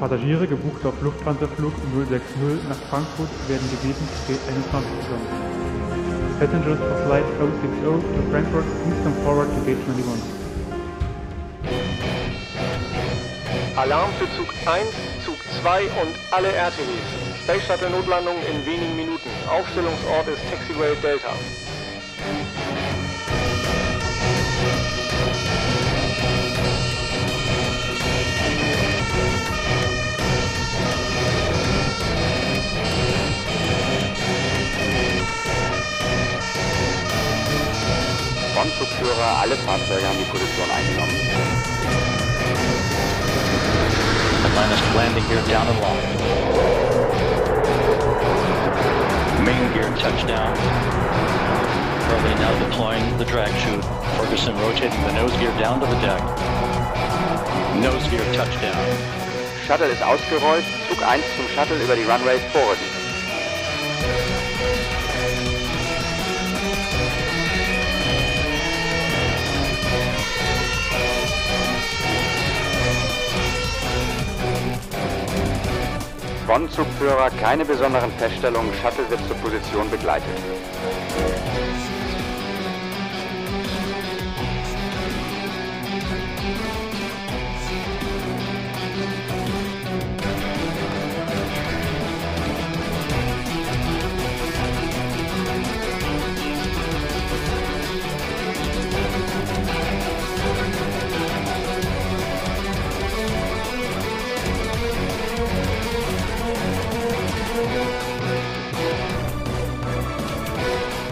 Passagiere gebucht auf Lufthansa-Flug 060 nach Frankfurt werden gebeten, Gate 21 zu sein. Passengers for flight 060 to Frankfurt, please come forward to Gate 21. Alarm für Zug 1, Zug 2 und alle RTWs. Space Shuttle Notlandung in wenigen Minuten. Aufstellungsort ist Taxiway Delta. Frontzugführer, alle Fahrzeuge haben die Position eingenommen. Atlantis landing gear down and locked. Main gear touchdown. Currently now deploying the drag chute. Ferguson rotating the nose gear down to the deck. Nose gear touchdown. Shuttle ist ausgerollt, Zug 1 zum Shuttle über die Runways vorrücken. Bonn-Zugführer, keine besonderen Feststellungen, Shuttle wird zur Position begleitet.